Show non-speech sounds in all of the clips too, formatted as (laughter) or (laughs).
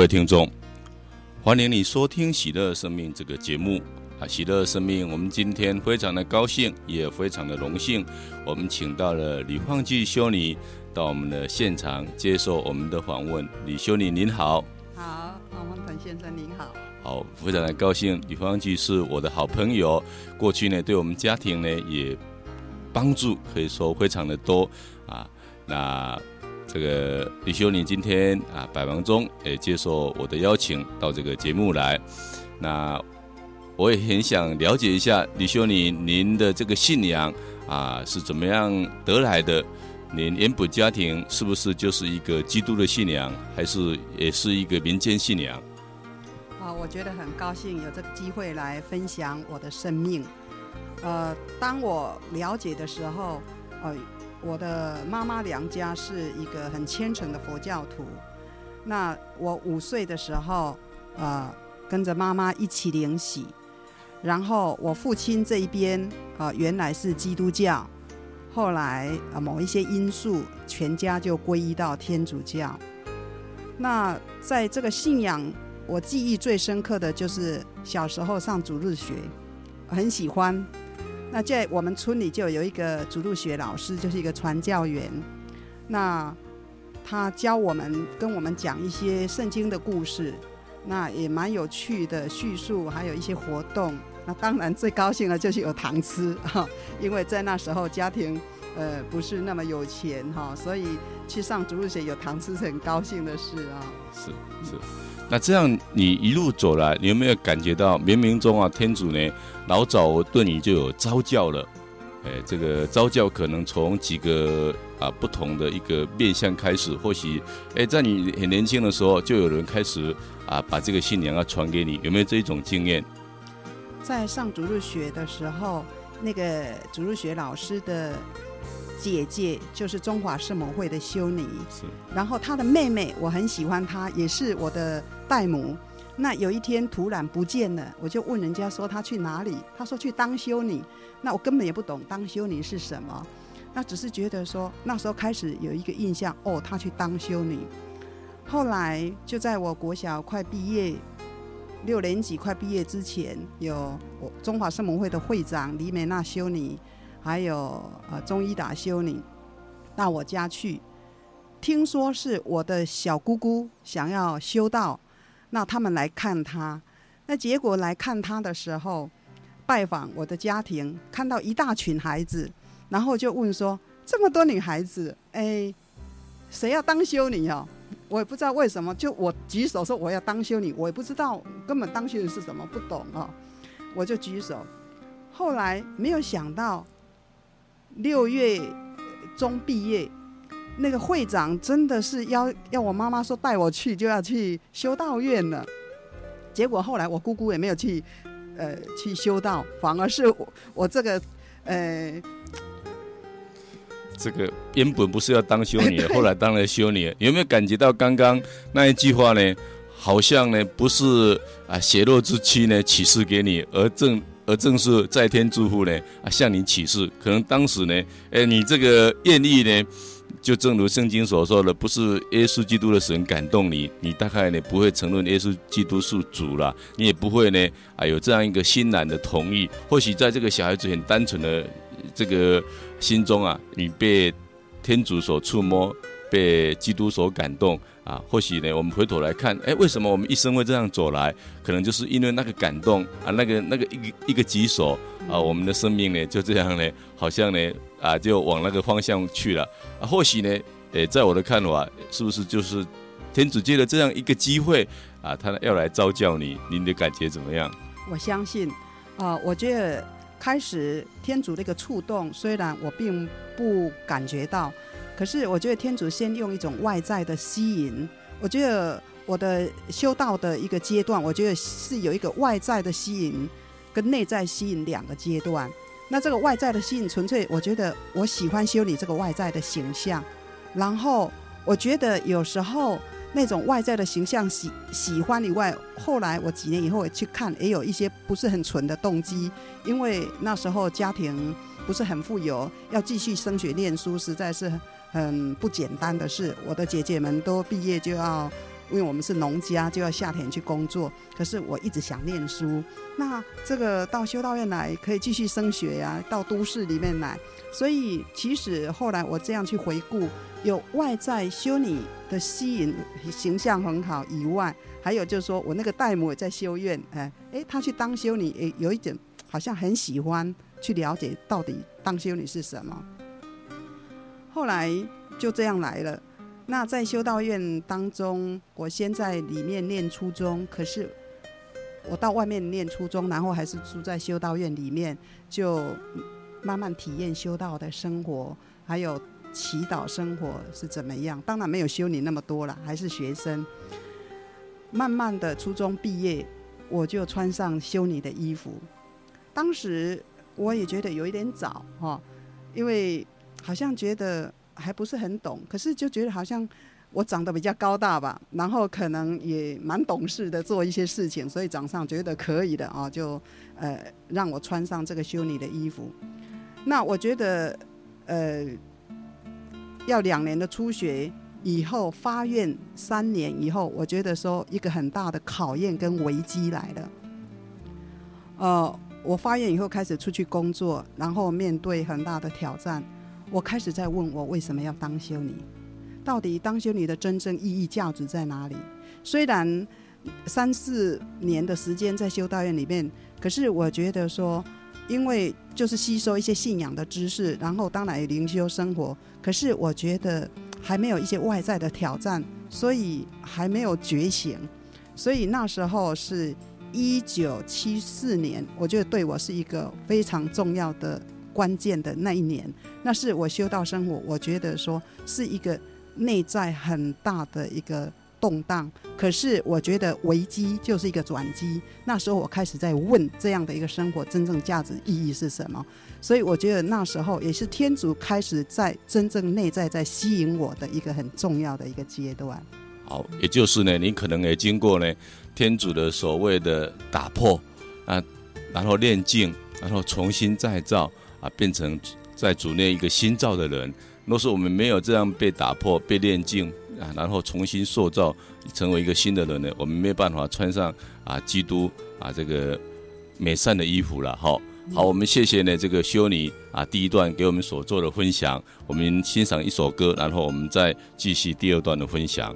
啊，各位听众，欢迎你收听《喜乐生命》这个节目啊！喜乐生命，我们今天非常的高兴，也非常的荣幸，我们请到了吕方纪修女到我们的现场接受我们的访问。李修女您好，好，王方腾先生您好，好，非常的高兴。李方纪是我的好朋友，过去呢对我们家庭呢也帮助可以说非常的多啊，那。这个李修女今天啊百忙中也接受我的邀请到这个节目来，那我也很想了解一下李修女您的这个信仰啊是怎么样得来的？您原本家庭是不是就是一个基督的信仰，还是也是一个民间信仰？啊，我觉得很高兴有这个机会来分享我的生命。呃，当我了解的时候，呃。我的妈妈娘家是一个很虔诚的佛教徒。那我五岁的时候，呃，跟着妈妈一起领洗。然后我父亲这一边，呃，原来是基督教，后来呃某一些因素，全家就皈依到天主教。那在这个信仰，我记忆最深刻的就是小时候上主日学，很喜欢。那在我们村里就有一个主日学老师，就是一个传教员。那他教我们，跟我们讲一些圣经的故事，那也蛮有趣的叙述，还有一些活动。那当然最高兴的就是有糖吃哈，(laughs) 因为在那时候家庭呃不是那么有钱哈，所以去上主日学有糖吃是很高兴的事啊。是是。那这样你一路走来，你有没有感觉到冥冥中啊，天主呢老早对你就有召叫了？哎，这个召叫可能从几个啊不同的一个面向开始，或许哎在你很年轻的时候就有人开始啊把这个信仰要传给你，有没有这一种经验？在上主日学的时候，那个主日学老师的。姐姐就是中华圣母会的修女，是。然后她的妹妹，我很喜欢她，也是我的代母。那有一天突然不见了，我就问人家说她去哪里？她说去当修女。那我根本也不懂当修女是什么，那只是觉得说那时候开始有一个印象，哦，她去当修女。后来就在我国小快毕业，六年级快毕业之前，有我中华圣母会的会长李美娜修女。还有呃，中医达修女到我家去，听说是我的小姑姑想要修道，那他们来看她，那结果来看她的时候，拜访我的家庭，看到一大群孩子，然后就问说：这么多女孩子，哎，谁要当修女哦？我也不知道为什么，就我举手说我要当修女，我也不知道根本当修女是什么，不懂哦，我就举手。后来没有想到。六月中毕业，那个会长真的是要要我妈妈说带我去，就要去修道院了。结果后来我姑姑也没有去，呃，去修道，反而是我我这个，呃，这个原本不是要当修女，后来当了修女，有没有感觉到刚刚那一句话呢？好像呢不是啊血肉之躯呢启示给你，而正。而正是在天之父呢啊，向你启示，可能当时呢，哎，你这个愿意呢，就正如圣经所说的，不是耶稣基督的神感动你，你大概呢不会承认耶稣基督是主了，你也不会呢啊有这样一个欣然的同意。或许在这个小孩子很单纯的这个心中啊，你被天主所触摸，被基督所感动。啊，或许呢，我们回头来看，哎，为什么我们一生会这样走来？可能就是因为那个感动啊，那个那个一个一个棘手啊，我们的生命呢就这样呢，好像呢啊，就往那个方向去了。啊，或许呢，诶，在我的看法，是不是就是天主借了这样一个机会啊，他要来召叫你？您的感觉怎么样？我相信啊，我觉得开始天主的一个触动，虽然我并不感觉到。可是我觉得天主先用一种外在的吸引，我觉得我的修道的一个阶段，我觉得是有一个外在的吸引跟内在吸引两个阶段。那这个外在的吸引，纯粹我觉得我喜欢修你这个外在的形象，然后我觉得有时候那种外在的形象喜喜欢以外，后来我几年以后去看，也有一些不是很纯的动机，因为那时候家庭不是很富有，要继续升学念书，实在是。很不简单的事，我的姐姐们都毕业就要因为我们是农家，就要下田去工作。可是我一直想念书，那这个到修道院来可以继续升学呀，到都市里面来。所以其实后来我这样去回顾，有外在修女的吸引，形象很好以外，还有就是说我那个代母也在修院，哎哎，她去当修女，有一点好像很喜欢去了解到底当修女是什么。后来就这样来了。那在修道院当中，我先在里面念初中，可是我到外面念初中，然后还是住在修道院里面，就慢慢体验修道的生活，还有祈祷生活是怎么样。当然没有修女那么多了，还是学生。慢慢的初中毕业，我就穿上修女的衣服。当时我也觉得有一点早哈，因为好像觉得。还不是很懂，可是就觉得好像我长得比较高大吧，然后可能也蛮懂事的，做一些事情，所以长上觉得可以的啊，就呃让我穿上这个修女的衣服。那我觉得呃要两年的初学以后发愿三年以后，我觉得说一个很大的考验跟危机来了。呃，我发愿以后开始出去工作，然后面对很大的挑战。我开始在问我为什么要当修女，到底当修女的真正意义价值在哪里？虽然三四年的时间在修道院里面，可是我觉得说，因为就是吸收一些信仰的知识，然后当然也灵修生活，可是我觉得还没有一些外在的挑战，所以还没有觉醒。所以那时候是一九七四年，我觉得对我是一个非常重要的。关键的那一年，那是我修道生活，我觉得说是一个内在很大的一个动荡。可是我觉得危机就是一个转机。那时候我开始在问这样的一个生活真正价值意义是什么。所以我觉得那时候也是天主开始在真正内在在吸引我的一个很重要的一个阶段。好，也就是呢，你可能也经过呢天主的所谓的打破啊，然后炼净，然后重新再造。啊，变成在主内一个新造的人。若是我们没有这样被打破、被炼净啊，然后重新塑造，成为一个新的人呢，我们没办法穿上啊基督啊这个美善的衣服了。好，好，我们谢谢呢这个修女啊第一段给我们所做的分享。我们欣赏一首歌，然后我们再继续第二段的分享。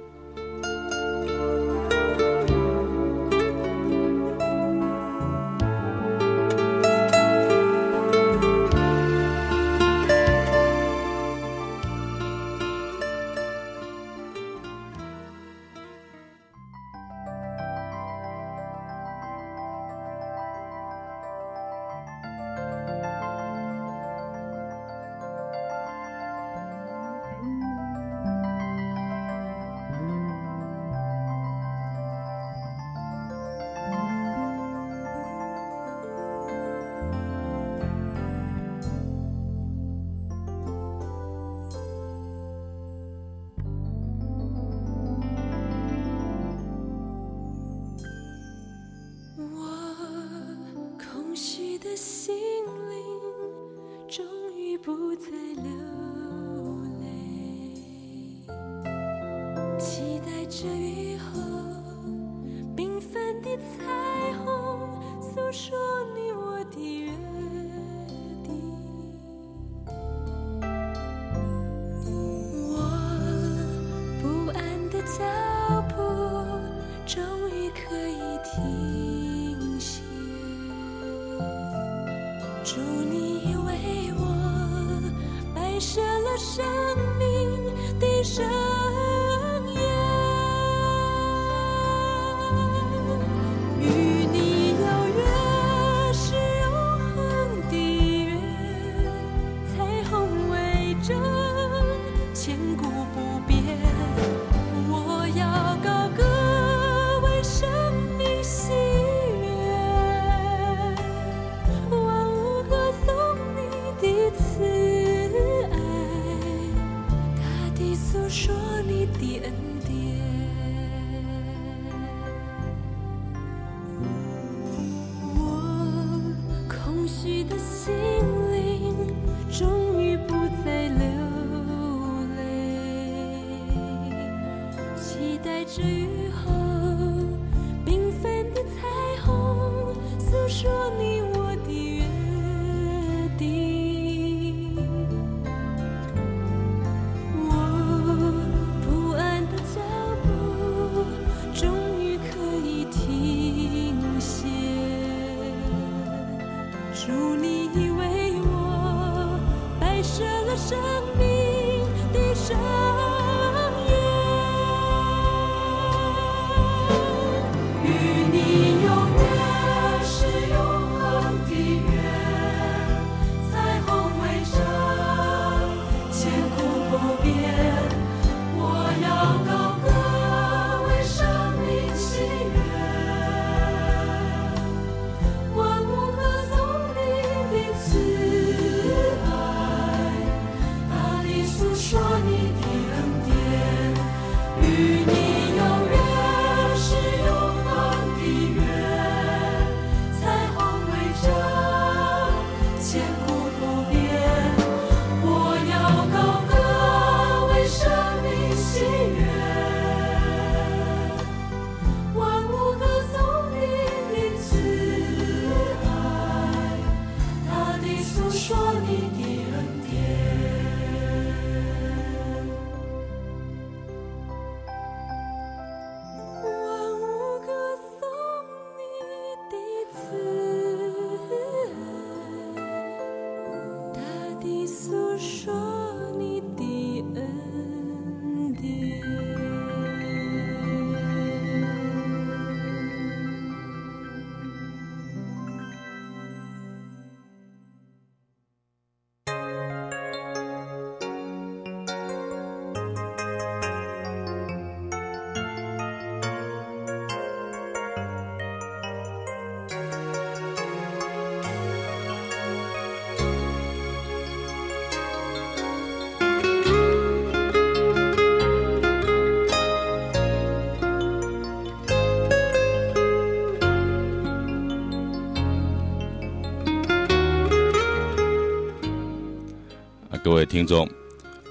听众，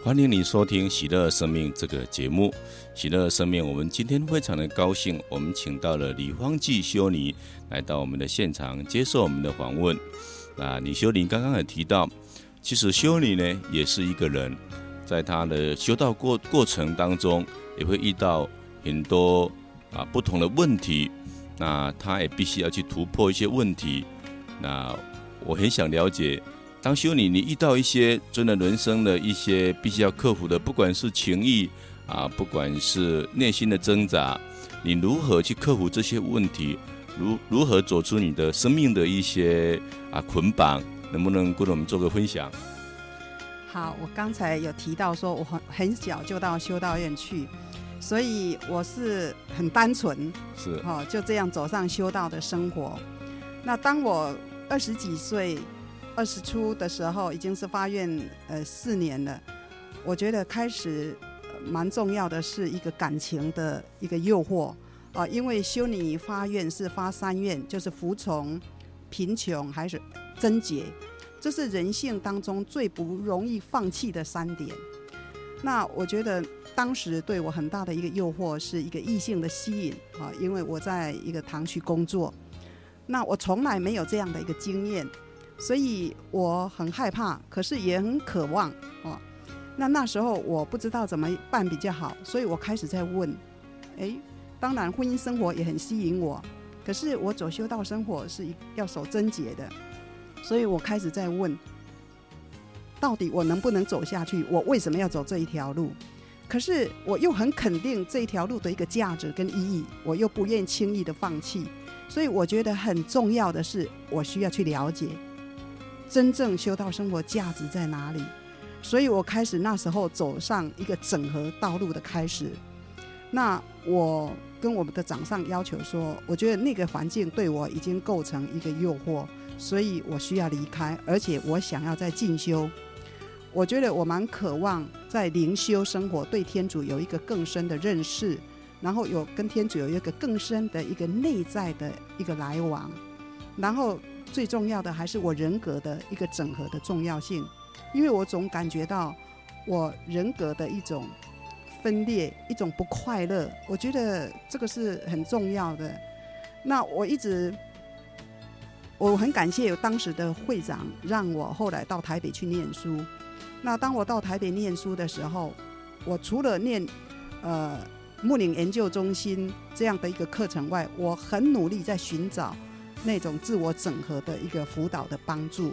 欢迎你收听《喜乐生命》这个节目。喜乐生命，我们今天非常的高兴，我们请到了李芳济修女来到我们的现场接受我们的访问。那李修女刚刚也提到，其实修女呢也是一个人，在她的修道过过程当中，也会遇到很多啊不同的问题，那她也必须要去突破一些问题。那我很想了解。当修女，你遇到一些真的人生的一些必须要克服的，不管是情谊啊，不管是内心的挣扎，你如何去克服这些问题？如如何走出你的生命的一些啊捆绑？能不能跟我们做个分享？好，我刚才有提到说，我很很小就到修道院去，所以我是很单纯，是哦，就这样走上修道的生活。那当我二十几岁。二十出的时候，已经是发愿呃四年了。我觉得开始蛮重要的是一个感情的一个诱惑啊、因为修女发愿是发三愿，就是服从、贫穷还是贞洁，这是人性当中最不容易放弃的三点。那我觉得当时对我很大的一个诱惑是一个异性的吸引啊、因为我在一个堂区工作，那我从来没有这样的一个经验。所以我很害怕，可是也很渴望哦。那那时候我不知道怎么办比较好，所以我开始在问。诶，当然婚姻生活也很吸引我，可是我走修道生活是要守贞洁的，所以我开始在问，到底我能不能走下去？我为什么要走这一条路？可是我又很肯定这一条路的一个价值跟意义，我又不愿轻易的放弃。所以我觉得很重要的是，我需要去了解。真正修道生活价值在哪里？所以我开始那时候走上一个整合道路的开始。那我跟我们的长上要求说，我觉得那个环境对我已经构成一个诱惑，所以我需要离开，而且我想要再进修。我觉得我蛮渴望在灵修生活，对天主有一个更深的认识，然后有跟天主有一个更深的一个内在的一个来往，然后。最重要的还是我人格的一个整合的重要性，因为我总感觉到我人格的一种分裂，一种不快乐。我觉得这个是很重要的。那我一直我很感谢有当时的会长，让我后来到台北去念书。那当我到台北念书的时候，我除了念呃牧灵研究中心这样的一个课程外，我很努力在寻找那种自我整合的一个辅导的帮助。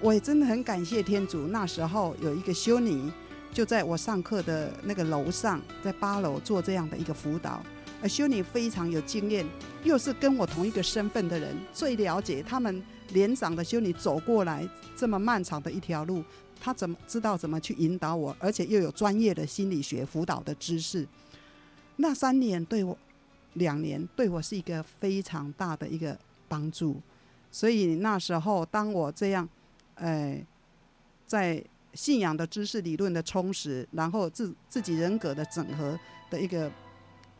我也真的很感谢天主，那时候有一个修女就在我上课的那个楼上，在八楼做这样的一个辅导。而修女非常有经验，又是跟我同一个身份的人，最了解他们年长的修女走过来这么漫长的一条路，她怎么知道怎么去引导我，而且又有专业的心理学辅导的知识。那三年对我，两年对我是一个非常大的一个帮助。所以那时候当我这样。呃，在信仰的知识理论的充实，然后自自己人格的整合的一个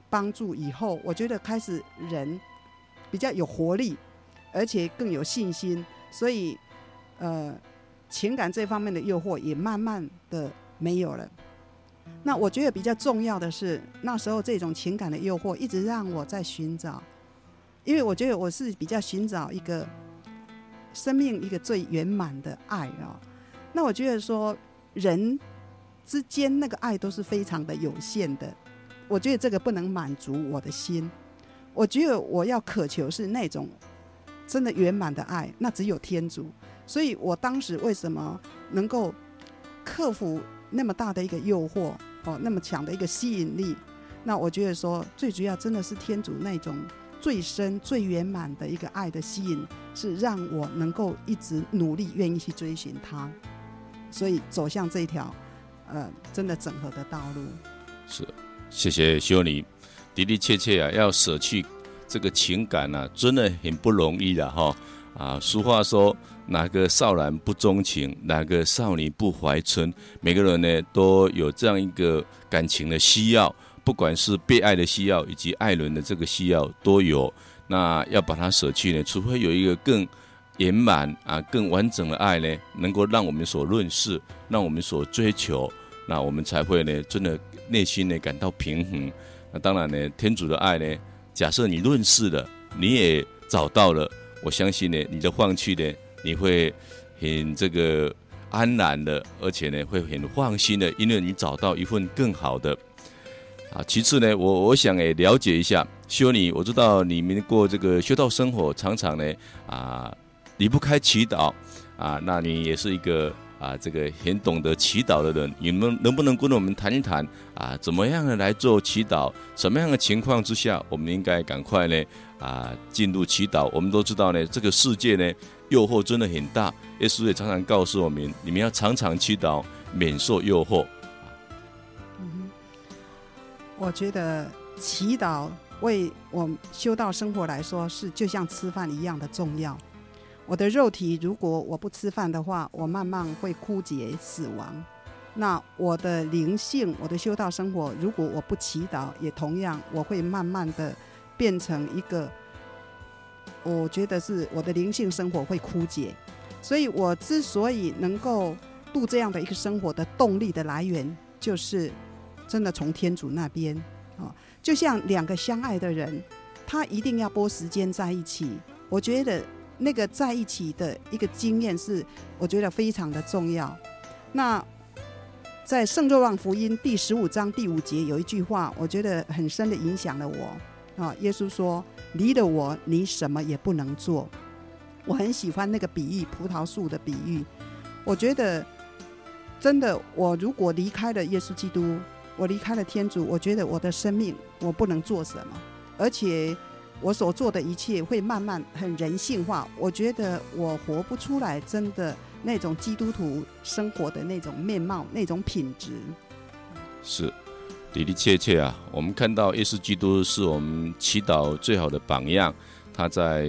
帮助以后，我觉得开始人比较有活力，而且更有信心，所以呃，情感这方面的诱惑也慢慢的没有了。那我觉得比较重要的是，那时候这种情感的诱惑一直让我在寻找，因为我觉得我是比较寻找一个。生命一个最圆满的爱啊，那我觉得说人之间那个爱都是非常的有限的，我觉得这个不能满足我的心。我觉得我要渴求是那种真的圆满的爱，那只有天主。所以我当时为什么能够克服那么大的一个诱惑哦，那么强的一个吸引力？那我觉得说最主要真的是天主那种。最深、最圆满的一个爱的吸引，是让我能够一直努力、愿意去追寻它，所以走向这条，呃，真的整合的道路。是，谢谢修女，的的确确啊，要舍去这个情感啊，真的很不容易的哈。啊，俗话说，哪个少男不钟情，哪个少女不怀春，每个人呢都有这样一个感情的需要。不管是被爱的需要，以及爱人的这个需要都有，那要把它舍弃呢？除非有一个更圆满啊、更完整的爱呢，能够让我们所认识，让我们所追求，那我们才会呢，真的内心呢感到平衡。那当然呢，天主的爱呢，假设你认识了，你也找到了，我相信呢，你的放弃呢，你会很这个安然的，而且呢，会很放心的，因为你找到一份更好的。啊，其次呢，我我想也了解一下修女，我知道你们过这个修道生活，常常呢啊离不开祈祷啊，那你也是一个啊这个很懂得祈祷的人，你们能不能跟我们谈一谈啊，怎么样的来做祈祷？什么样的情况之下，我们应该赶快呢啊进入祈祷？我们都知道呢，这个世界呢诱惑真的很大，耶稣也常常告诉我们，你们要常常祈祷，免受诱惑。我觉得祈祷为我修道生活来说是就像吃饭一样的重要。我的肉体如果我不吃饭的话，我慢慢会枯竭死亡。那我的灵性，我的修道生活，如果我不祈祷，也同样我会慢慢的变成一个。我觉得是我的灵性生活会枯竭。所以我之所以能够度这样的一个生活的动力的来源，就是。真的从天主那边啊，就像两个相爱的人，他一定要拨时间在一起。我觉得那个在一起的一个经验是，我觉得非常的重要。那在圣若望福音第十五章第五节有一句话，我觉得很深的影响了我啊。耶稣说：“离了我，你什么也不能做。”我很喜欢那个比喻，葡萄树的比喻。我觉得真的，我如果离开了耶稣基督。我离开了天主，我觉得我的生命我不能做什么，而且我所做的一切会慢慢很人性化。我觉得我活不出来，真的那种基督徒生活的那种面貌、那种品质。是的的确确啊，我们看到耶稣基督是我们祈祷最好的榜样。他在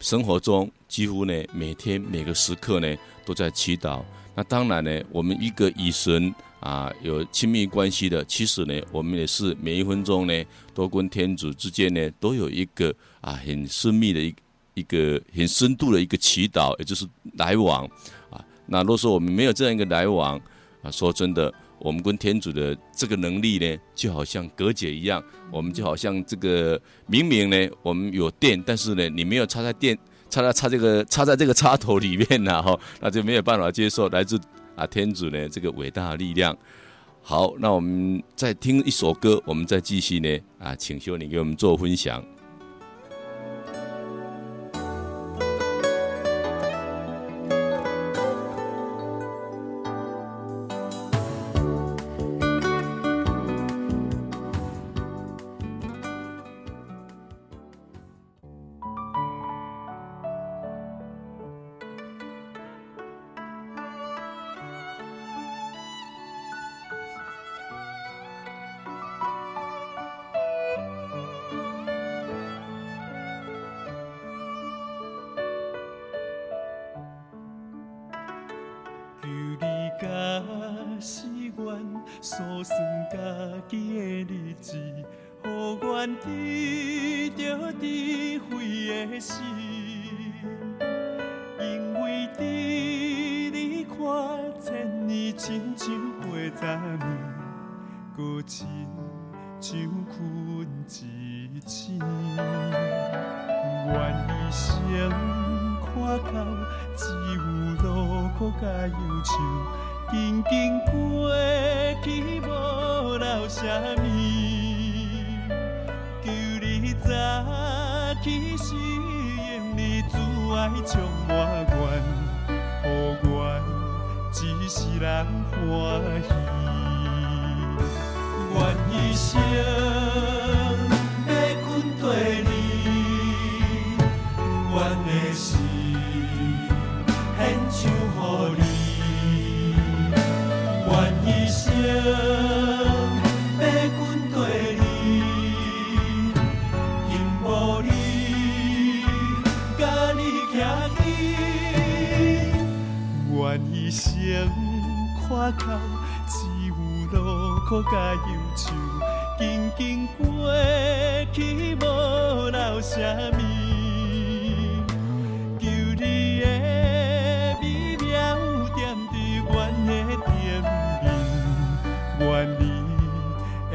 生活中几乎呢每天每个时刻呢都在祈祷。那当然呢，我们一个以神。啊，有亲密关系的，其实呢，我们也是每一分钟呢，都跟天主之间呢，都有一个啊很深密的一一个很深度的一个祈祷，也就是来往啊。那如果说我们没有这样一个来往啊，说真的，我们跟天主的这个能力呢，就好像隔绝一样。我们就好像这个明明呢，我们有电，但是呢，你没有插在电，插在插这个 (laughs) 插在这个插头里面呐，哈，那就没有办法接受来自啊天主呢这个伟大的力量。好，那我们再听一首歌，我们再继续呢啊，请修你给我们做分享。好算家己的日子，予阮记着智慧的心。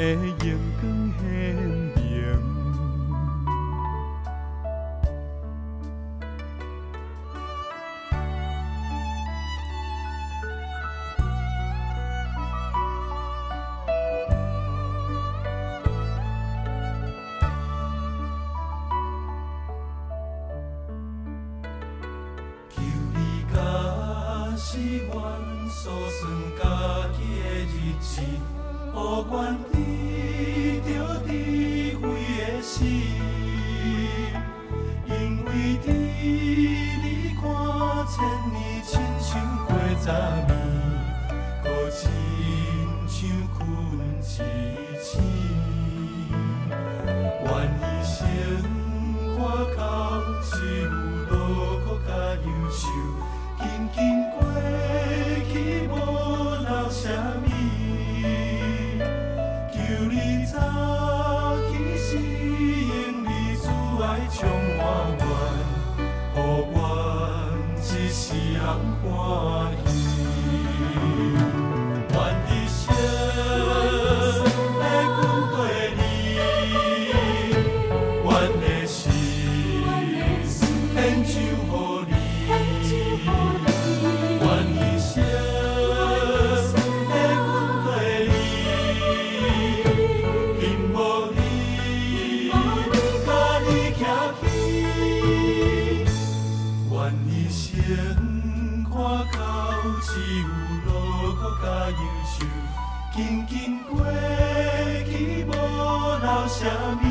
e dân cưng hèn. 想你。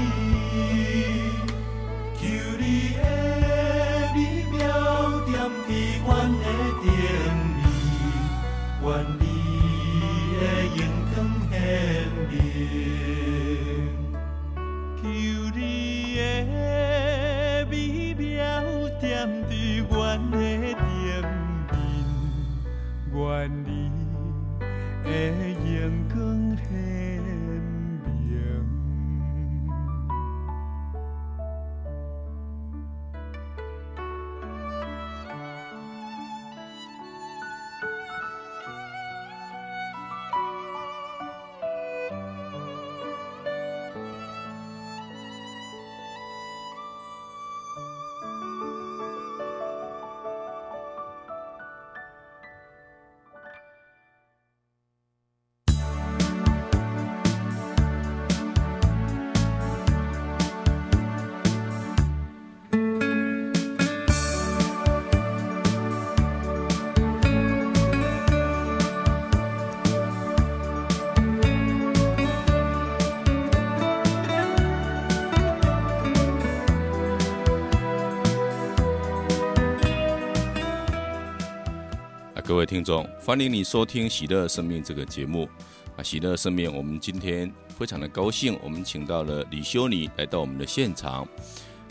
各位听众，欢迎你收听《喜乐生命》这个节目。啊，喜乐生命，我们今天非常的高兴，我们请到了李修女来到我们的现场。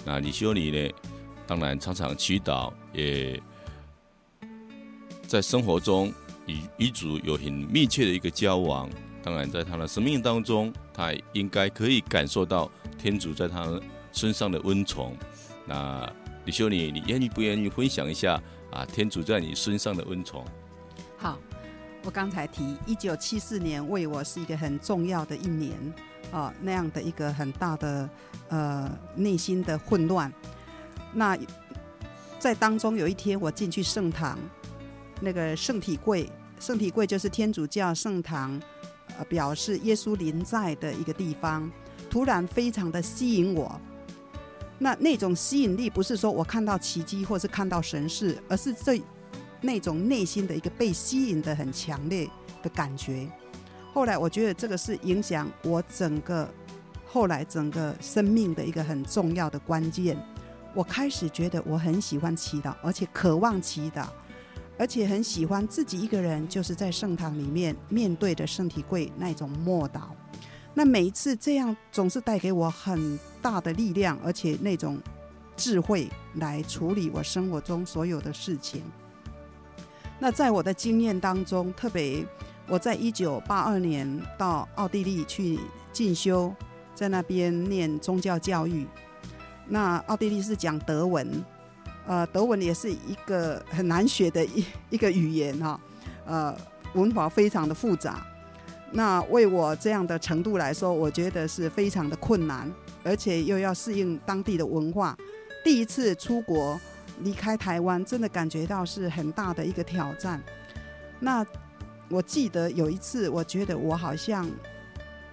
那李修女呢，当然常常祈祷，也在生活中与与主有很密切的一个交往。当然，在她的生命当中，她应该可以感受到天主在她身上的恩宠。那李修女，你愿意不愿意分享一下啊？天主在你身上的恩宠？好。我刚才提，一九七四年为我是一个很重要的一年，啊，那样的一个很大的呃内心的混乱。那在当中有一天，我进去圣堂，那个圣体柜，圣体柜就是天主教圣堂，呃，表示耶稣临在的一个地方，突然非常的吸引我。那那种吸引力不是说我看到奇迹或是看到神事，而是这。那种内心的一个被吸引的很强烈的感觉，后来我觉得这个是影响我整个后来整个生命的一个很重要的关键。我开始觉得我很喜欢祈祷，而且渴望祈祷，而且很喜欢自己一个人就是在圣堂里面面对着圣体柜那种默祷。那每一次这样总是带给我很大的力量，而且那种智慧来处理我生活中所有的事情。那在我的经验当中，特别我在一九八二年到奥地利去进修，在那边念宗教教育。那奥地利是讲德文，呃，德文也是一个很难学的一一个语言哈，呃，文法非常的复杂。那为我这样的程度来说，我觉得是非常的困难，而且又要适应当地的文化。第一次出国。离开台湾，真的感觉到是很大的一个挑战。那我记得有一次，我觉得我好像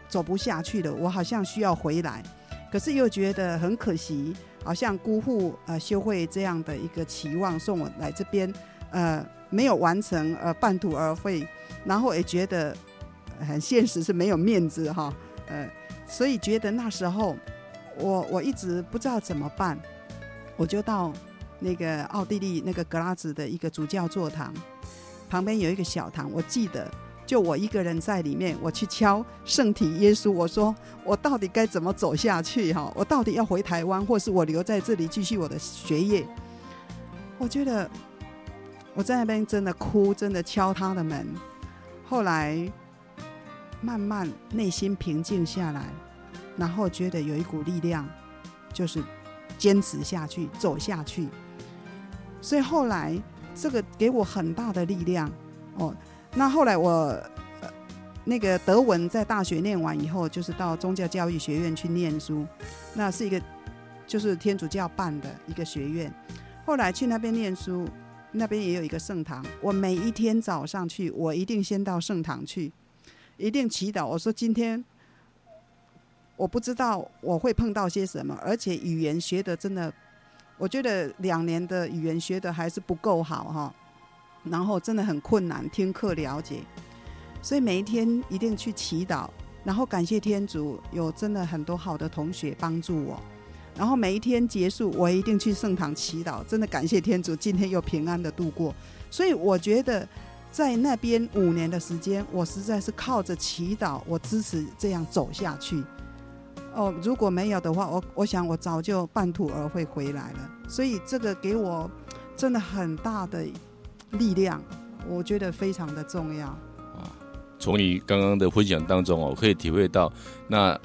走不下去了，我好像需要回来，可是又觉得很可惜，好像辜负呃修会这样的一个期望，送我来这边，呃没有完成，呃半途而废，然后也觉得很现实是没有面子哈，呃，所以觉得那时候我我一直不知道怎么办，我就到。那个奥地利那个格拉兹的一个主教座堂旁边有一个小堂，我记得就我一个人在里面，我去敲圣体耶稣，我说我到底该怎么走下去哈？我到底要回台湾，或是我留在这里继续我的学业？我觉得我在那边真的哭，真的敲他的门。后来慢慢内心平静下来，然后觉得有一股力量，就是坚持下去，走下去。所以后来这个给我很大的力量哦。那后来我呃那个德文在大学念完以后，就是到宗教教育学院去念书，那是一个就是天主教办的一个学院。后来去那边念书，那边也有一个圣堂。我每一天早上去，我一定先到圣堂去，一定祈祷。我说今天我不知道我会碰到些什么，而且语言学的真的。我觉得两年的语言学的还是不够好哈，然后真的很困难听课了解，所以每一天一定去祈祷，然后感谢天主有真的很多好的同学帮助我，然后每一天结束我一定去圣堂祈祷，真的感谢天主今天又平安的度过，所以我觉得在那边五年的时间，我实在是靠着祈祷，我支持这样走下去。哦，如果没有的话，我我想我早就半途而废回来了。所以这个给我真的很大的力量，我觉得非常的重要。啊，从你刚刚的分享当中，我可以体会到，那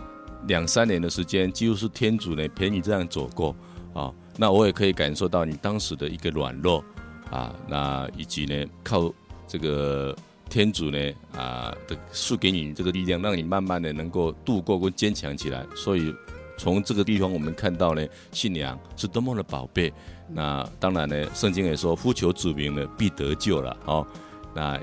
两三年的时间，几乎是天主呢陪你这样走过啊。那我也可以感受到你当时的一个软弱啊，那以及呢靠这个。天主呢啊的赐给你这个力量，让你慢慢的能够度过跟坚强起来。所以从这个地方我们看到呢，信仰是多么的宝贝。那当然呢，圣经也说，呼求主名呢必得救了。哦，那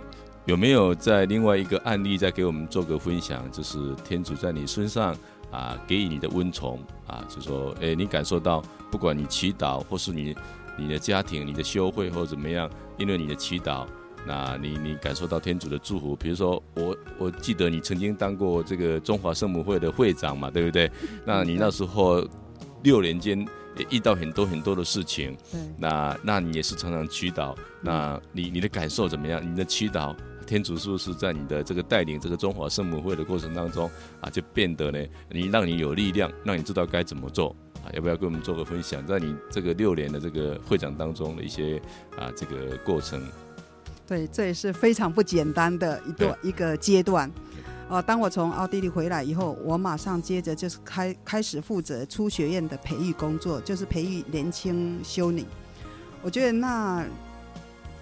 有没有在另外一个案例再给我们做个分享？就是天主在你身上啊给予你的温宠啊，就说诶，你感受到，不管你祈祷或是你你的家庭、你的修会或者怎么样，因为你的祈祷。那你你感受到天主的祝福，比如说我我记得你曾经当过这个中华圣母会的会长嘛，对不对？那你那时候六年间也遇到很多很多的事情。对，那那你也是常常祈祷，那你你的感受怎么样？你的祈祷，天主是不是在你的这个带领这个中华圣母会的过程当中啊，就变得呢？你让你有力量，让你知道该怎么做啊？要不要跟我们做个分享？在你这个六年的这个会长当中的一些啊这个过程？对，这也是非常不简单的一段一个阶段。呃，当我从奥地利回来以后，我马上接着就是开开始负责初学院的培育工作，就是培育年轻修女。我觉得那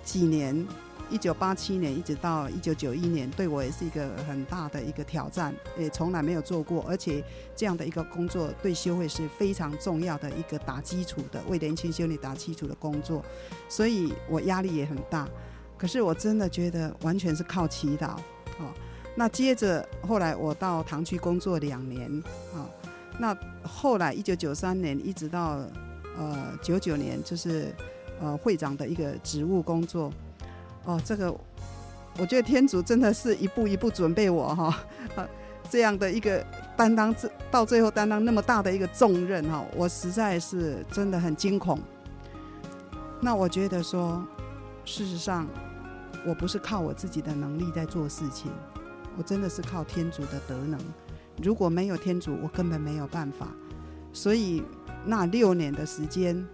几年，一九八七年一直到一九九一年，对我也是一个很大的一个挑战，也从来没有做过，而且这样的一个工作对修会是非常重要的一个打基础的，为年轻修女打基础的工作，所以我压力也很大。可是我真的觉得完全是靠祈祷，哦，那接着后来我到堂区工作两年，啊，那后来一九九三年一直到呃九九年，就是呃会长的一个职务工作，哦，这个我觉得天主真的是一步一步准备我哈，啊，这样的一个担当，这到最后担当那么大的一个重任哈，我实在是真的很惊恐。那我觉得说，事实上。我不是靠我自己的能力在做事情，我真的是靠天主的德能。如果没有天主，我根本没有办法。所以那六年的时间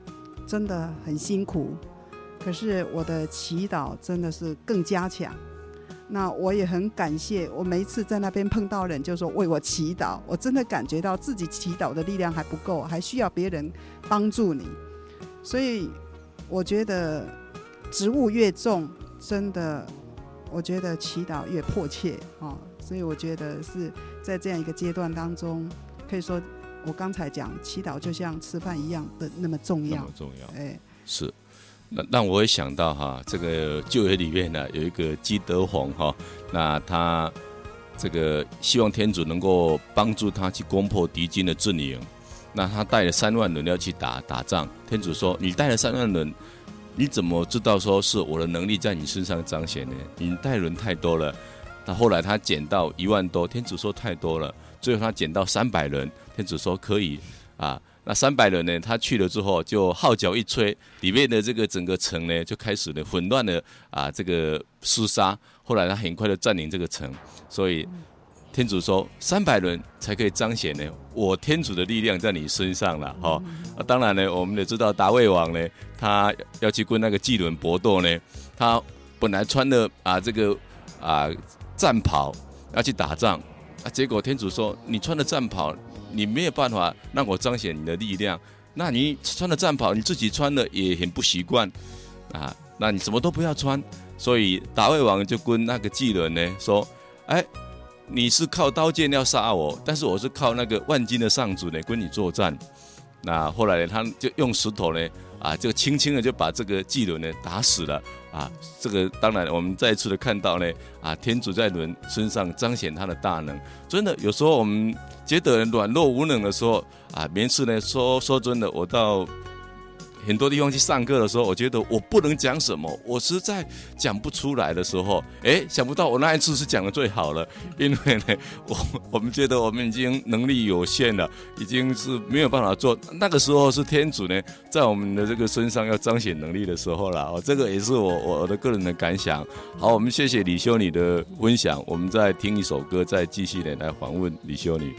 真的很辛苦，可是我的祈祷真的是更加强。那我也很感谢，我每一次在那边碰到人，就说为我祈祷。我真的感觉到自己祈祷的力量还不够，还需要别人帮助你。所以我觉得职务越重。真的，我觉得祈祷越迫切啊，所以我觉得是在这样一个阶段当中，可以说我刚才讲祈祷就像吃饭一样的那么重要。那么重要，哎，是。那让我也想到哈，这个旧约里面呢有一个基德宏哈，那他这个希望天主能够帮助他去攻破敌军的阵营，那他带了三万人要去打打仗，天主说你带了三万人。你怎么知道说是我的能力在你身上彰显呢？你带人太多了，那后来他减到一万多，天主说太多了，最后他减到三百人，天主说可以啊。那三百人呢，他去了之后就号角一吹，里面的这个整个城呢就开始了混乱的啊这个厮杀，后来他很快的占领这个城，所以。天主说：“三百轮才可以彰显呢，我天主的力量在你身上了，哈、当然呢，我们也知道达卫王呢，他要去跟那个基伦搏斗呢，他本来穿的啊这个啊战袍要去打仗，啊，结果天主说：你穿的战袍，你没有办法让我彰显你的力量。那你穿的战袍，你自己穿的也很不习惯，啊，那你什么都不要穿。所以达卫王就跟那个基伦呢说：哎。”你是靠刀剑要杀我，但是我是靠那个万金的上主呢跟你作战。那后来呢，他就用石头呢，啊，就轻轻的就把这个基伦呢打死了。啊，这个当然我们再次的看到呢，啊，天主在人身上彰显他的大能。真的，有时候我们觉得软弱无能的时候，啊，每次呢说说真的，我到。很多地方去上课的时候，我觉得我不能讲什么，我实在讲不出来的时候，哎，想不到我那一次是讲的最好了，因为呢，我 (laughs) 我们觉得我们已经能力有限了，已经是没有办法做。那个时候是天主呢，在我们的这个身上要彰显能力的时候了。哦，这个也是我我的个人的感想。好，我们谢谢李修女的分享，我们再听一首歌，再继续的来访问李修女。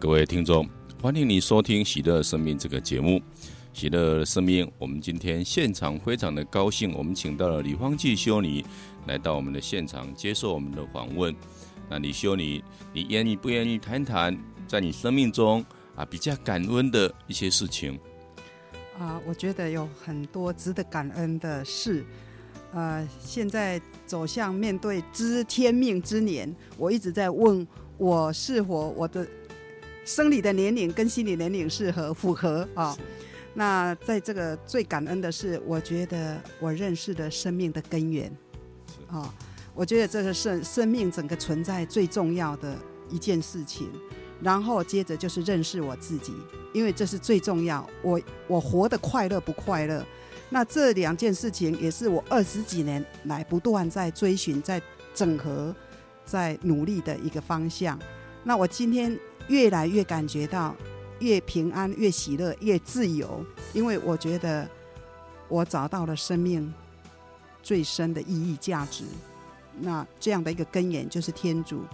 各位听众，欢迎你收听《喜乐生命》这个节目。喜乐生命，我们今天现场非常的高兴，我们请到了李芳济修女来到我们的现场接受我们的访问。那李修女，你愿意不愿意谈谈在你生命中啊比较感恩的一些事情？啊，我觉得有很多值得感恩的事。呃，现在走向面对知天命之年，我一直在问我是否我的。生理的年龄跟心理年龄适合符合啊？那在这个最感恩的是，我觉得我认识的生命的根源啊，我觉得这个是生命整个存在最重要的一件事情。然后接着就是认识我自己，因为这是最重要。我我活得快乐不快乐？那这两件事情也是我二十几年来不断在追寻、在整合、在努力的一个方向。那我今天。越来越感觉到，越平安、越喜乐、越自由，因为我觉得我找到了生命最深的意义、价值。那这样的一个根源就是天主，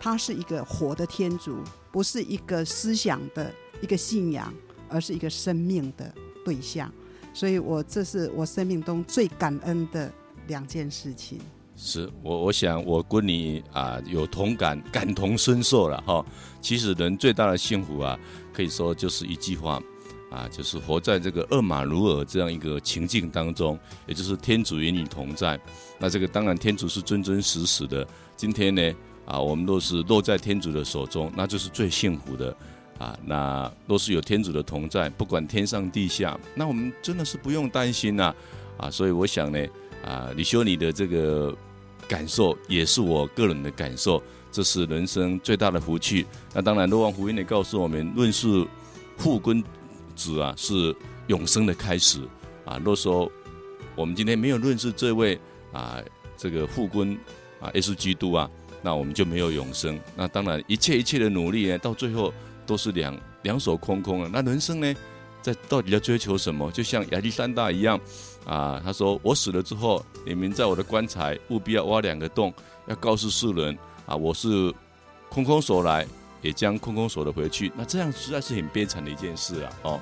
他是一个活的天主，不是一个思想的一个信仰，而是一个生命的对象。所以我这是我生命中最感恩的两件事情。是我，我想我跟你啊有同感，(laughs) 感同身受了哈。其实人最大的幸福啊，可以说就是一句话啊，就是活在这个厄马努尔这样一个情境当中，也就是天主与你同在。那这个当然天主是真真实实的。今天呢啊，我们若是落在天主的手中，那就是最幸福的啊。那若是有天主的同在，不管天上地下，那我们真的是不用担心呐，啊。所以我想呢。啊，李修你的这个感受也是我个人的感受，这是人生最大的福气。那当然，若望福音也告诉我们，认识父跟子啊，是永生的开始。啊，若说我们今天没有认识这位啊，这个父君啊，耶稣基督啊，那我们就没有永生。那当然，一切一切的努力呢，到最后都是两两手空空了。那人生呢，在到底要追求什么？就像亚历山大一样啊，他说：“我死了之后，你们在我的棺材务必要挖两个洞，要告诉世人啊，我是空空手来，也将空空手的回去。”那这样实在是很悲惨的一件事啊！哦，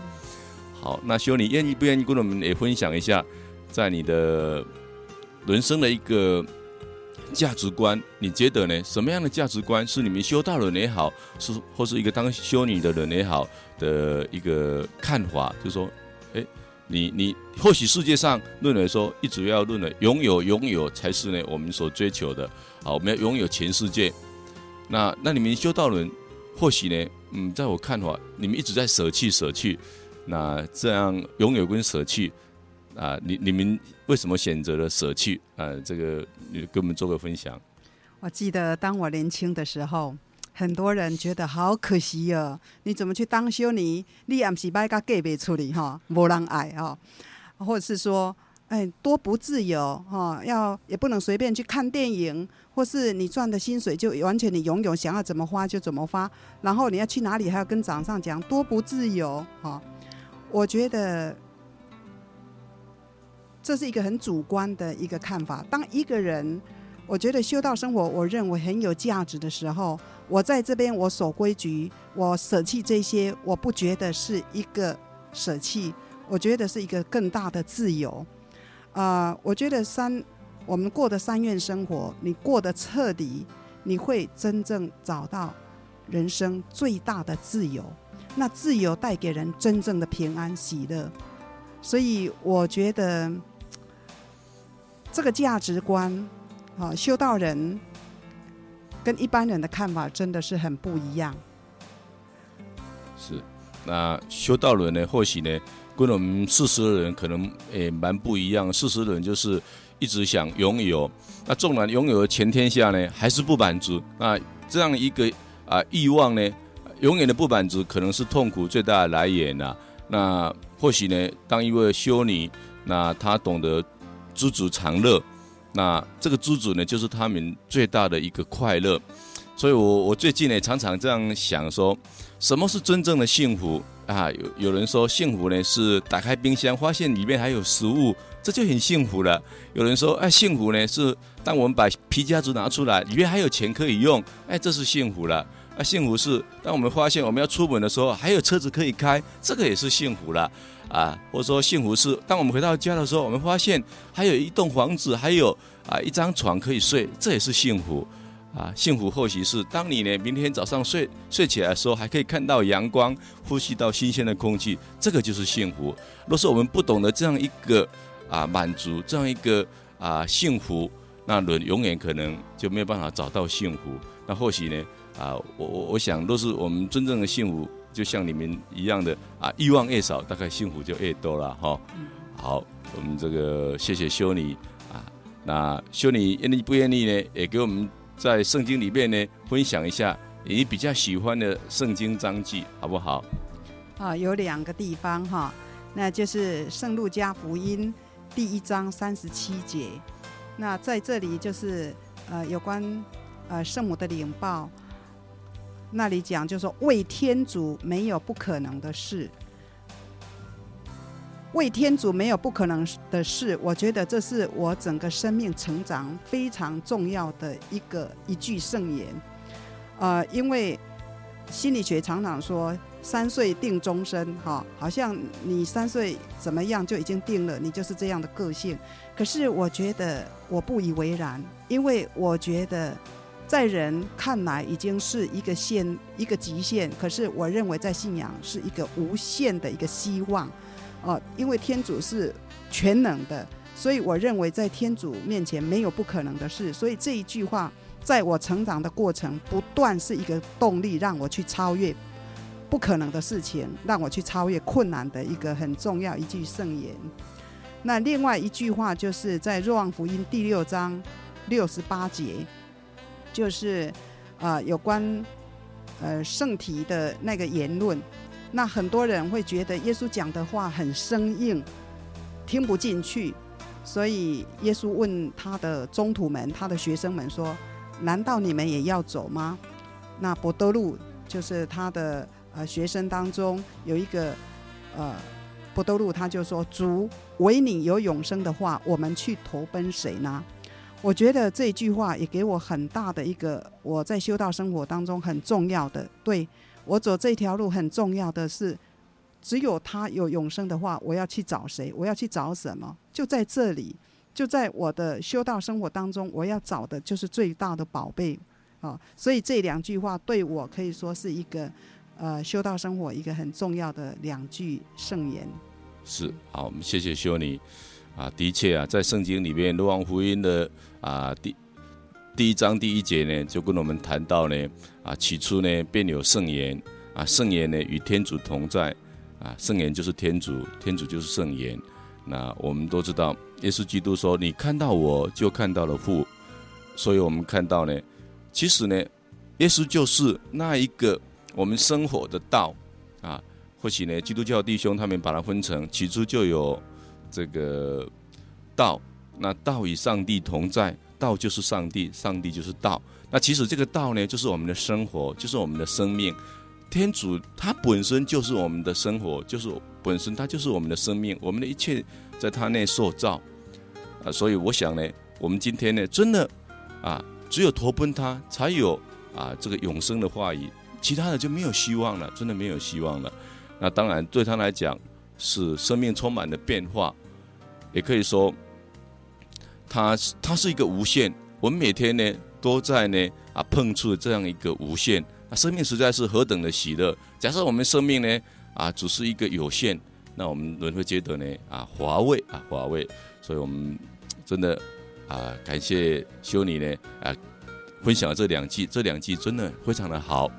好，那修你愿意不愿意跟我们也分享一下，在你的人生的一个。价值观，你觉得呢？什么样的价值观是你们修道人也好，是或是一个当修女的人也好的一个看法？就是说，哎，你你或许世界上论为说，一直要论为拥有拥有才是呢我们所追求的。好，我们要拥有全世界。那那你们修道人或许呢？嗯，在我看法，你们一直在舍弃舍弃。那这样拥有跟舍弃。啊，你你们为什么选择了舍弃？啊，这个你跟我们做个分享。我记得当我年轻的时候，很多人觉得好可惜哦，你怎么去当修女？你也不是摆个假袂出来哈，没人爱哈，或者是说，哎，多不自由哈，要也不能随便去看电影，或是你赚的薪水就完全你拥有，想要怎么花就怎么花，然后你要去哪里还要跟长上讲，多不自由哈。我觉得。这是一个很主观的一个看法。当一个人，我觉得修道生活，我认为很有价值的时候，我在这边我守规矩，我舍弃这些，我不觉得是一个舍弃，我觉得是一个更大的自由。啊、我觉得三，我们过的三愿生活，你过得彻底，你会真正找到人生最大的自由。那自由带给人真正的平安喜乐，所以我觉得。这个价值观，啊，修道人跟一般人的看法真的是很不一样。是，那修道人呢，或许呢，跟我们世俗的人可能也蛮不一样。世俗的人就是一直想拥有，那纵然拥有了全天下呢，还是不满足。那这样一个啊欲望呢，永远的不满足，可能是痛苦最大的来源呐、啊。那或许呢，当一位修女，那她懂得。知足常乐，那这个知足呢，就是他们最大的一个快乐。所以我，我最近呢，常常这样想说，什么是真正的幸福啊？有有人说，幸福呢是打开冰箱，发现里面还有食物，这就很幸福了。有人说，哎，幸福呢是当我们把皮夹子拿出来，里面还有钱可以用，哎，这是幸福了。啊，幸福是当我们发现我们要出门的时候，还有车子可以开，这个也是幸福了。啊，或者说幸福是当我们回到家的时候，我们发现还有一栋房子，还有啊一张床可以睡，这也是幸福。啊，幸福或许是当你呢明天早上睡睡起来的时候，还可以看到阳光，呼吸到新鲜的空气，这个就是幸福。若是我们不懂得这样一个啊满足，这样一个啊幸福，那人永远可能就没有办法找到幸福。那或许呢啊，我我我想，若是我们真正的幸福。就像你们一样的啊，欲望越少，大概幸福就越多了哈。好，我们这个谢谢修女啊。那修女愿意不愿意呢？也给我们在圣经里面呢分享一下你比较喜欢的圣经章句，好不好？啊，有两个地方哈，那就是圣路加福音第一章三十七节。那在这里就是呃有关呃圣母的领报。那里讲，就是说为天主没有不可能的事，为天主没有不可能的事。我觉得这是我整个生命成长非常重要的一个一句圣言。呃，因为心理学常常说三岁定终身，哈，好像你三岁怎么样就已经定了，你就是这样的个性。可是我觉得我不以为然，因为我觉得。在人看来已经是一个限，一个极限，可是我认为在信仰是一个无限的一个希望，哦，因为天主是全能的，所以我认为在天主面前没有不可能的事。所以这一句话在我成长的过程不断是一个动力，让我去超越不可能的事情，让我去超越困难的一个很重要一句圣言。那另外一句话就是在若望福音第六章六十八节。就是，呃，有关，呃，圣体的那个言论，那很多人会觉得耶稣讲的话很生硬，听不进去，所以耶稣问他的宗徒们、他的学生们说：“难道你们也要走吗？”那伯多禄就是他的呃学生当中有一个呃波多禄，他就说：“主唯你有永生的话，我们去投奔谁呢？”我觉得这句话也给我很大的一个我在修道生活当中很重要的，对我走这条路很重要的是，只有他有永生的话，我要去找谁？我要去找什么？就在这里，就在我的修道生活当中，我要找的就是最大的宝贝啊！所以这两句话对我可以说是一个呃修道生活一个很重要的两句圣言。是，好，我们谢谢修女啊，的确啊，在圣经里面《路王福音》的啊第第一章第一节呢，就跟我们谈到呢啊，起初呢便有圣言啊，圣言呢与天主同在。啊，圣言就是天主，天主就是圣言。那我们都知道，耶稣基督说：“你看到我就看到了父。”所以，我们看到呢，其实呢，耶稣就是那一个我们生活的道啊。或许呢，基督教弟兄他们把它分成，起初就有这个道，那道与上帝同在，道就是上帝，上帝就是道。那其实这个道呢，就是我们的生活，就是我们的生命。天主他本身就是我们的生活，就是本身他就是我们的生命，我们的一切在他内塑造啊，所以我想呢，我们今天呢，真的啊，只有投奔他，才有啊这个永生的话语，其他的就没有希望了，真的没有希望了。那当然对他来讲是生命充满了变化，也可以说它它是一个无限，我们每天呢都在呢啊碰触这样一个无限。那生命实在是何等的喜乐！假设我们生命呢啊，只是一个有限，那我们人会觉得呢啊乏味啊乏味。所以我们真的啊感谢修女呢啊分享了这两句，这两句真的非常的好。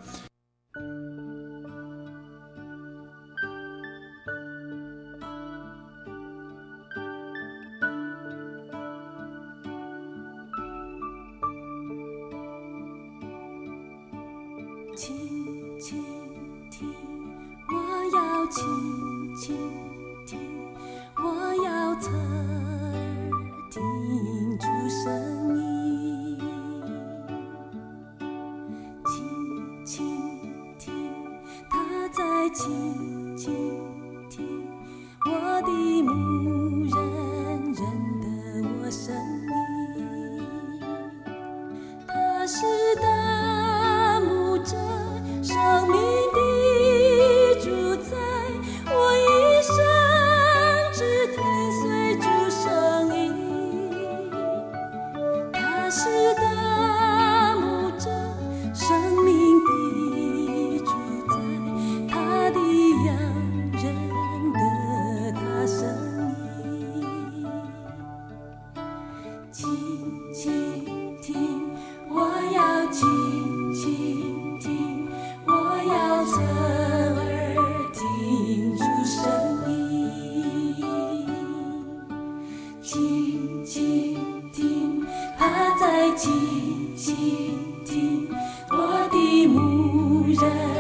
静静听我的牧人。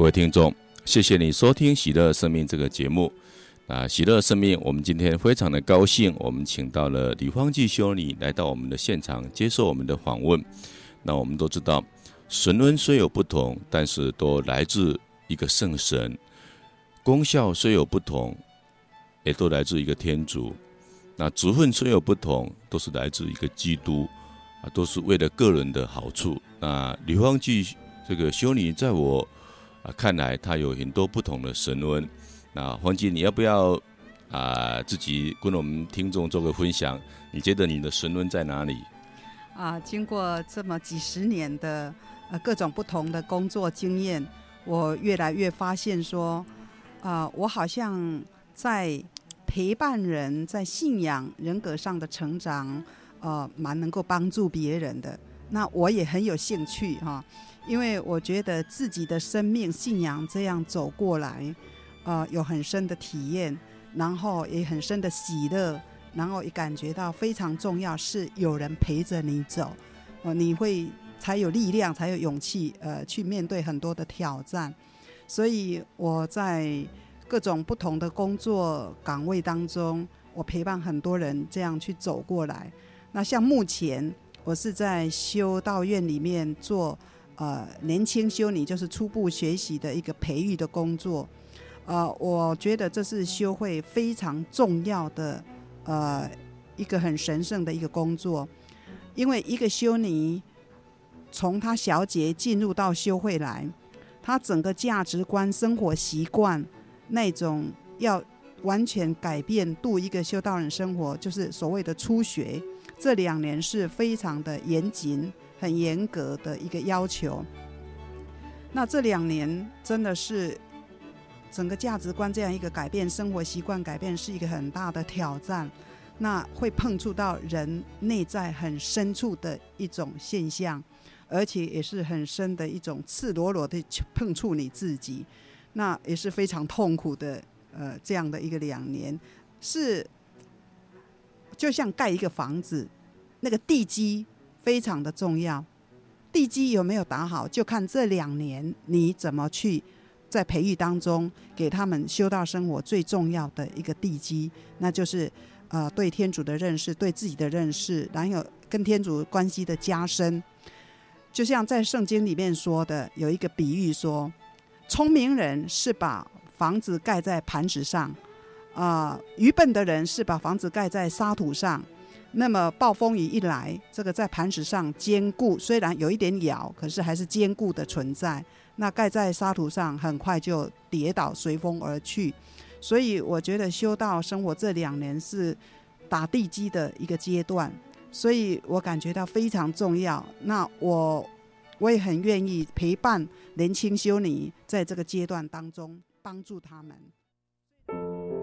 各位听众，谢谢你收听《喜乐生命》这个节目。啊，喜乐生命，我们今天非常的高兴，我们请到了李芳济修女来到我们的现场接受我们的访问。那我们都知道，神恩虽有不同，但是都来自一个圣神；功效虽有不同，也都来自一个天主。那职分虽有不同，都是来自一个基督啊，都是为了个人的好处。那李芳济这个修女，在我啊，看来他有很多不同的神恩。那芳济，你要不要啊、自己跟我们听众做个分享？你觉得你的神恩在哪里？啊，经过这么几十年的呃各种不同的工作经验，我越来越发现说，啊，我好像在陪伴人，在信仰人格上的成长，呃，蛮能够帮助别人的。那我也很有兴趣哈。因为我觉得自己的生命信仰这样走过来，呃，有很深的体验，然后也很深的喜乐，然后也感觉到非常重要是有人陪着你走，呃，你会才有力量，才有勇气，呃，去面对很多的挑战。所以我在各种不同的工作岗位当中，我陪伴很多人这样去走过来。那像目前我是在修道院里面做。呃，年轻修女就是初步学习的一个培育的工作，呃，我觉得这是修会非常重要的，呃，一个很神圣的一个工作，因为一个修女从她小姐进入到修会来，她整个价值观、生活习惯那种要完全改变，度一个修道人生活，就是所谓的初学，这两年是非常的严谨。很严格的一个要求。那这两年真的是整个价值观这样一个改变，生活习惯改变是一个很大的挑战。那会碰触到人内在很深处的一种现象，而且也是很深的一种赤裸裸的碰触你自己。那也是非常痛苦的。呃，这样的一个两年是就像盖一个房子，那个地基。非常的重要，地基有没有打好，就看这两年你怎么去在培育当中给他们修道生活最重要的一个地基，那就是呃对天主的认识，对自己的认识，然后跟天主关系的加深。就像在圣经里面说的，有一个比喻说，聪明人是把房子盖在磐石上，啊、愚笨的人是把房子盖在沙土上。那么暴风雨一来，这个在磐石上坚固，虽然有一点摇，可是还是坚固的存在。那盖在沙土上，很快就跌倒，随风而去。所以我觉得修道生活这两年是打地基的一个阶段，所以我感觉到非常重要。那我我也很愿意陪伴年轻修女在这个阶段当中帮助他们。